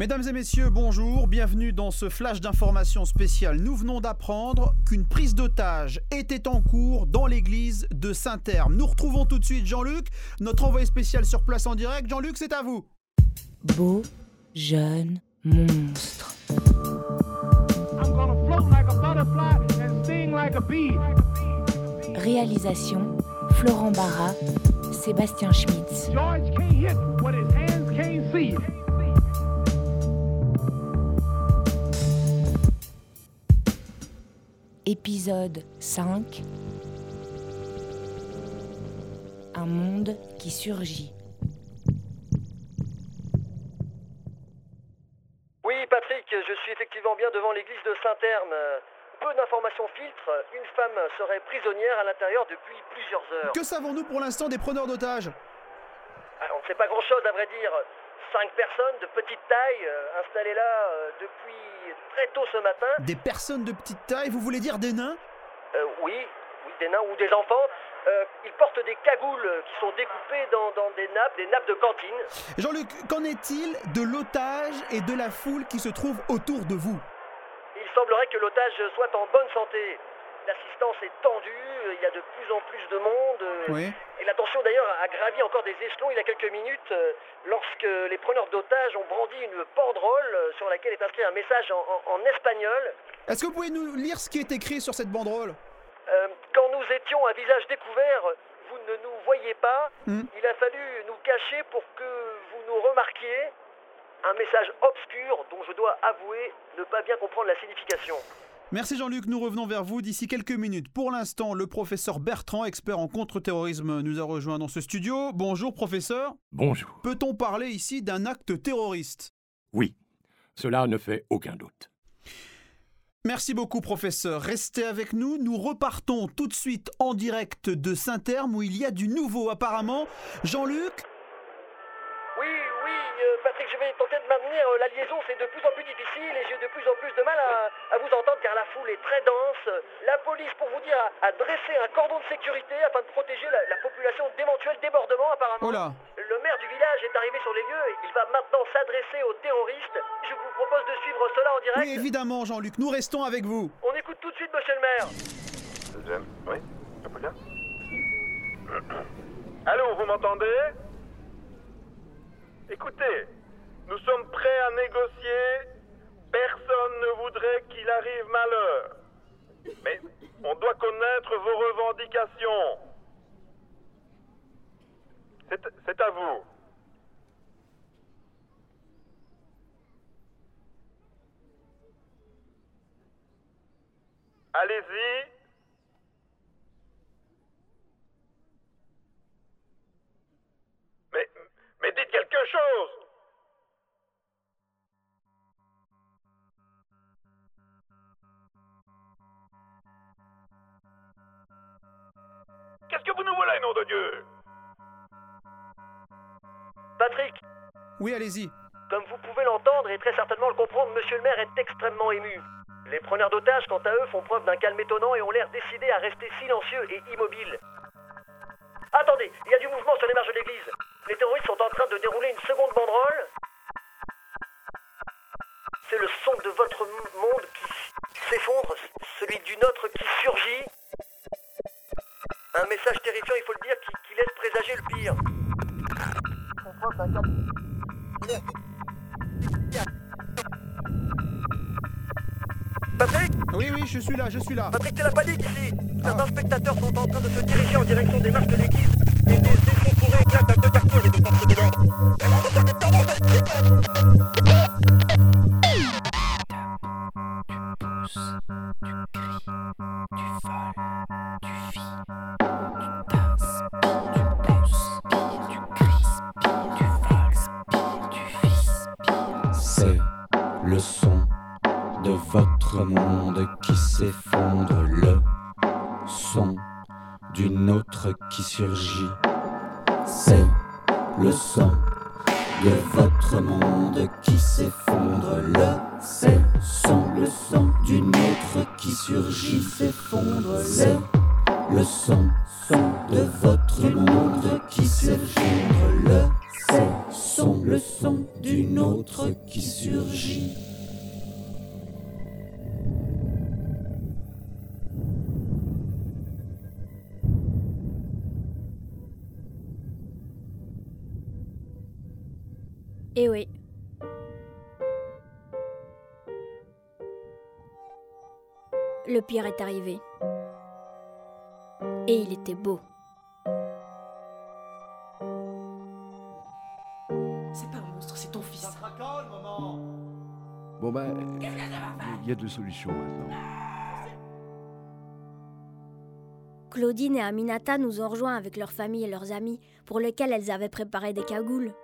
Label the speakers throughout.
Speaker 1: Mesdames et messieurs, bonjour, bienvenue dans ce flash d'information spécial. Nous venons d'apprendre qu'une prise d'otage était en cours dans l'église de Saint-Herme. Nous retrouvons tout de suite Jean-Luc, notre envoyé spécial sur place en direct. Jean-Luc, c'est à vous.
Speaker 2: Beau, jeune, monstre.
Speaker 3: I'm gonna float like a butterfly and sting like a bee.
Speaker 2: Réalisation Florent Barra, Sébastien Schmitz.
Speaker 3: George can't hit what his hands can't see.
Speaker 2: Épisode 5 Un monde qui surgit.
Speaker 4: Oui, Patrick, je suis effectivement bien devant l'église de Saint-Herme. Peu d'informations filtrent. Une femme serait prisonnière à l'intérieur depuis plusieurs heures.
Speaker 1: Que savons-nous pour l'instant des preneurs d'otages?
Speaker 4: Ah, On ne sait pas grand-chose, à vrai dire. Cinq personnes de petite taille euh, installées là euh, depuis très tôt ce matin.
Speaker 1: Des personnes de petite taille, vous voulez dire des nains?
Speaker 4: Euh, oui, oui, des nains ou des enfants. Ils portent des cagoules qui sont découpées dans, dans des nappes, des nappes de cantine.
Speaker 1: Jean-Luc, qu'en est-il de l'otage et de la foule qui se trouve autour de vous?
Speaker 4: Il semblerait que l'otage soit en bonne santé. L'assistance est tendue, euh, il y a de plus en plus de monde. euh,
Speaker 1: Oui.
Speaker 4: Et la tension d'ailleurs a gravi encore des échelons il y a quelques minutes euh, lorsque les preneurs d'otages ont brandi une banderole sur laquelle est inscrit un message en, en- en espagnol.
Speaker 1: Est-ce que vous pouvez nous lire ce qui est écrit sur cette banderole?
Speaker 4: Euh, quand nous étions à visage découvert, vous ne nous voyiez pas.
Speaker 1: Hmm.
Speaker 4: Il a fallu nous cacher pour que vous nous remarquiez. Un message obscur dont je dois avouer ne pas bien comprendre la signification.
Speaker 1: Merci Jean-Luc, nous revenons vers vous d'ici quelques minutes. Pour l'instant, le professeur Bertrand, expert en contre-terrorisme, nous a rejoint dans ce studio. Bonjour professeur.
Speaker 5: Bonjour.
Speaker 1: Peut-on parler ici d'un acte terroriste?
Speaker 5: Oui, cela ne fait aucun doute.
Speaker 1: Merci beaucoup professeur. Restez avec nous. Nous repartons tout de suite en direct de Saint-Herme où il y a du nouveau apparemment. Jean-Luc?
Speaker 4: Maintenir euh, la liaison. C'est de plus en plus difficile et j'ai de plus en plus de mal à, à vous entendre car la foule est très dense. La police, pour vous dire, a, a dressé un cordon de sécurité afin de protéger la, la population d'éventuels débordements apparemment.
Speaker 1: Oh là
Speaker 4: Le maire du village est arrivé sur les lieux et il va maintenant s'adresser aux terroristes. Je vous propose de suivre cela en direct.
Speaker 1: Oui, évidemment Jean-Luc, nous restons avec vous.
Speaker 4: On écoute tout de suite, monsieur le maire.
Speaker 6: Deuxième. Oui. Allô, vous m'entendez? Écoutez, nous sommes prêts à négocier. Personne ne voudrait qu'il arrive malheur. Mais on doit connaître vos revendications. C'est à vous. Allez-y. Mais dites quelque chose nous nom de Dieu
Speaker 4: Patrick,
Speaker 1: Oui, allez-y.
Speaker 4: Comme vous pouvez l'entendre et très certainement le comprendre, monsieur le maire est extrêmement ému. Les preneurs d'otages, quant à eux, font preuve d'un calme étonnant et ont l'air décidés à rester silencieux et immobiles. Attendez, il y a du mouvement sur les marges de l'église. Les terroristes sont en train de dérouler une seconde banderole. C'est le son de votre monde qui s'effondre, celui du nôtre qui présager le pire. Patrick
Speaker 1: Oui, oui, je suis là, je suis là.
Speaker 4: Patrick, c'est la panique ici Certains spectateurs sont en train de se diriger en direction des marches de l'église et des effondrés éclatent à deux partout et de part et
Speaker 7: qui s'effondre, le son d'une autre qui surgit. C'est le son de votre monde qui s'effondre, le c'est son le son d'une autre qui surgit, s'effondre, c'est le son son de votre monde qui s'effondre, le c'est son le son d'une autre qui surgit.
Speaker 8: Eh oui. Le pire est arrivé. Et il était beau.
Speaker 9: C'est pas un monstre, c'est ton fils.
Speaker 10: Bon ben, il y a deux solutions maintenant.
Speaker 8: Claudine et Aminata nous ont rejoints avec leur famille et leurs amis, pour lesquels elles avaient préparé des cagoules.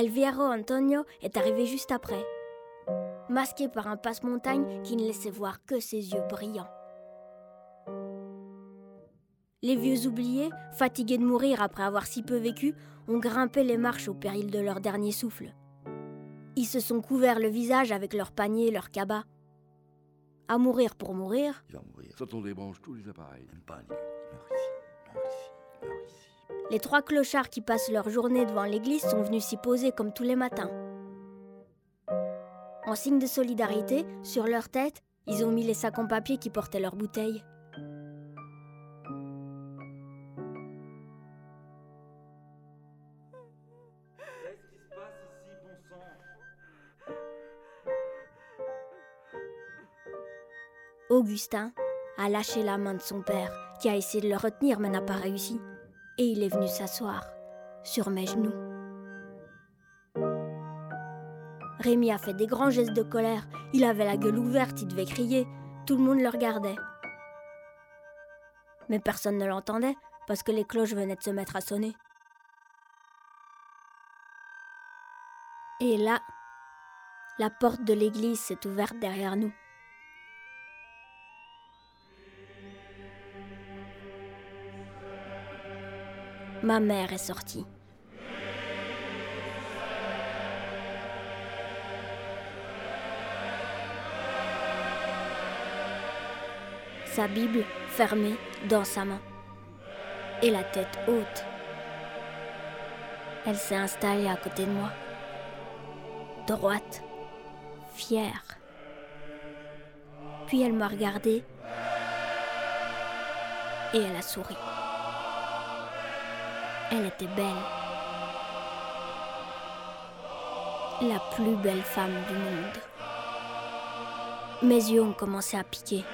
Speaker 8: Elviero Antonio est arrivé juste après, masqué par un passe-montagne qui ne laissait voir que ses yeux brillants. Les vieux oubliés, fatigués de mourir après avoir si peu vécu, ont grimpé les marches au péril de leur dernier souffle. Ils se sont couverts le visage avec leurs paniers et leurs cabas. À mourir pour mourir,
Speaker 10: Il va mourir. Soit on débranche tous les appareils.
Speaker 7: Même pas, Nick. Meurs ici, meurs ici, meurs ici.
Speaker 8: Les trois clochards qui passent leur journée devant l'église sont venus s'y poser comme tous les matins. En signe de solidarité, sur leur tête, ils ont mis les sacs en papier qui portaient leurs bouteilles. Augustin a lâché la main de son père, qui a essayé de le retenir mais n'a pas réussi, et il est venu s'asseoir sur mes genoux. Rémi a fait des grands gestes de colère, il avait la gueule ouverte, il devait crier, tout le monde le regardait. Mais personne ne l'entendait parce que les cloches venaient de se mettre à sonner. Et là, la porte de l'église s'est ouverte derrière nous. Ma mère est sortie. Sa Bible fermée dans sa main. Et la tête haute. Elle s'est installée à côté de moi. Droite. Fière. Puis elle m'a regardée. Et elle a souri. Elle était belle. La plus belle femme du monde. Mes yeux ont commencé à piquer.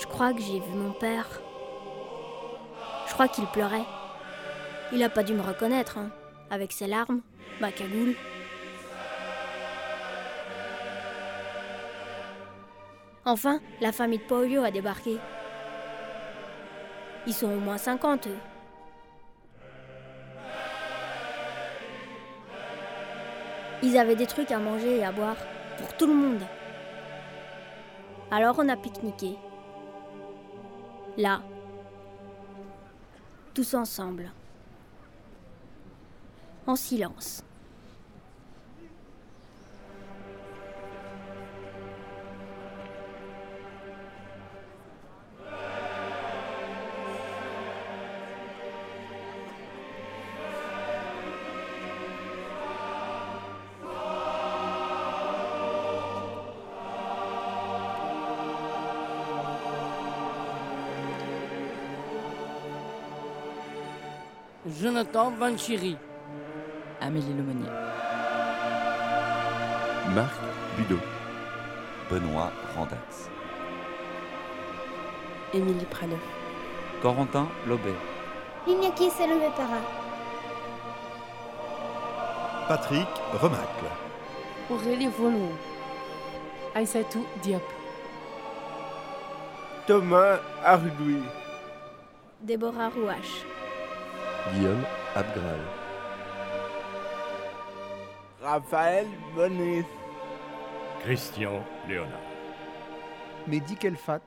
Speaker 8: Je crois que j'ai vu mon père. Je crois qu'il pleurait. Il a pas dû me reconnaître, hein, avec ses larmes, ma cagoule. Enfin, la famille de Polio a débarqué. Ils sont au moins 50, eux. Ils avaient des trucs à manger et à boire pour tout le monde. Alors on a pique-niqué. Là. Tous ensemble. En silence.
Speaker 11: Jonathan Vanchiri.
Speaker 2: Amélie Lemonnier.
Speaker 12: Marc Budeau. Benoît Randax.
Speaker 2: Émilie Praneuf.
Speaker 12: Corentin Lobet.
Speaker 13: Iñaki Salomé-Para.
Speaker 14: Patrick Remacle.
Speaker 11: Aurélie Volon. Aïssatou Diop.
Speaker 15: Thomas Ardoui.
Speaker 8: Déborah Rouache.
Speaker 10: Guillaume Abgral.
Speaker 15: Raphaël Bonis.
Speaker 5: Christian Léonard.
Speaker 1: Mehdi Kelfat.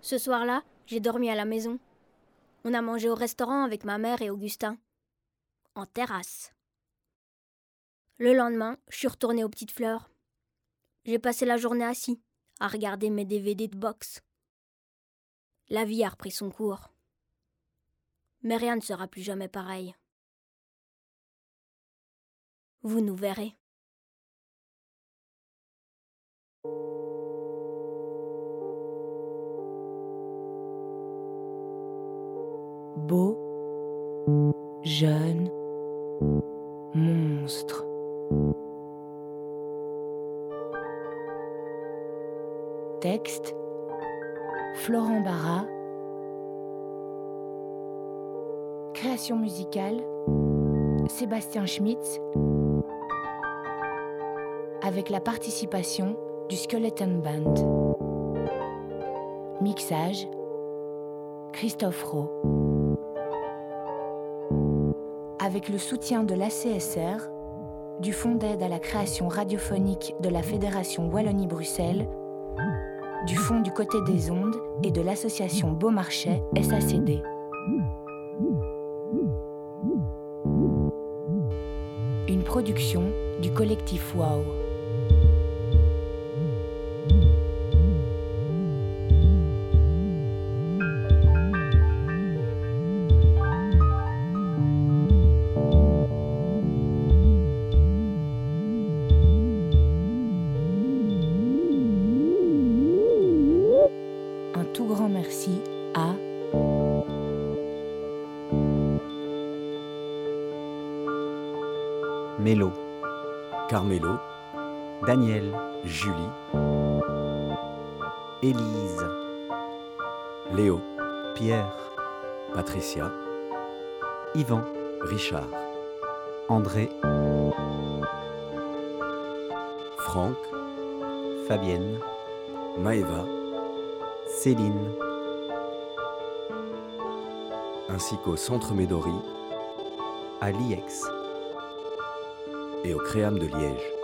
Speaker 8: Ce soir-là, j'ai dormi à la maison. On a mangé au restaurant avec ma mère et Augustin. En terrasse. Le lendemain, je suis retournée aux petites fleurs. J'ai passé la journée assis, à regarder mes DVD de boxe. La vie a repris son cours. Mais rien ne sera plus jamais pareil. Vous nous verrez.
Speaker 2: Beau, jeune, monstre. Texte Florent Barra. Création musicale Sébastien Schmitz avec la participation du Skeleton Band. Mixage Christophe Rowe. Avec le soutien de l'ACSR, du Fonds d'aide à la création radiophonique de la Fédération Wallonie-Bruxelles, du Fonds du côté des ondes et de l'association Beaumarchais SACD. Une production du collectif WOW.
Speaker 16: Mélo,
Speaker 10: Carmelo,
Speaker 16: Daniel,
Speaker 10: Julie,
Speaker 16: Élise,
Speaker 10: Léo,
Speaker 16: Pierre,
Speaker 10: Patricia,
Speaker 16: Yvan,
Speaker 10: Richard,
Speaker 16: André,
Speaker 10: Franck,
Speaker 16: Fabienne,
Speaker 10: Maëva,
Speaker 16: Céline,
Speaker 10: ainsi qu'au Centre Médori.
Speaker 16: À l'IEX.
Speaker 10: Et au Créam de Liège.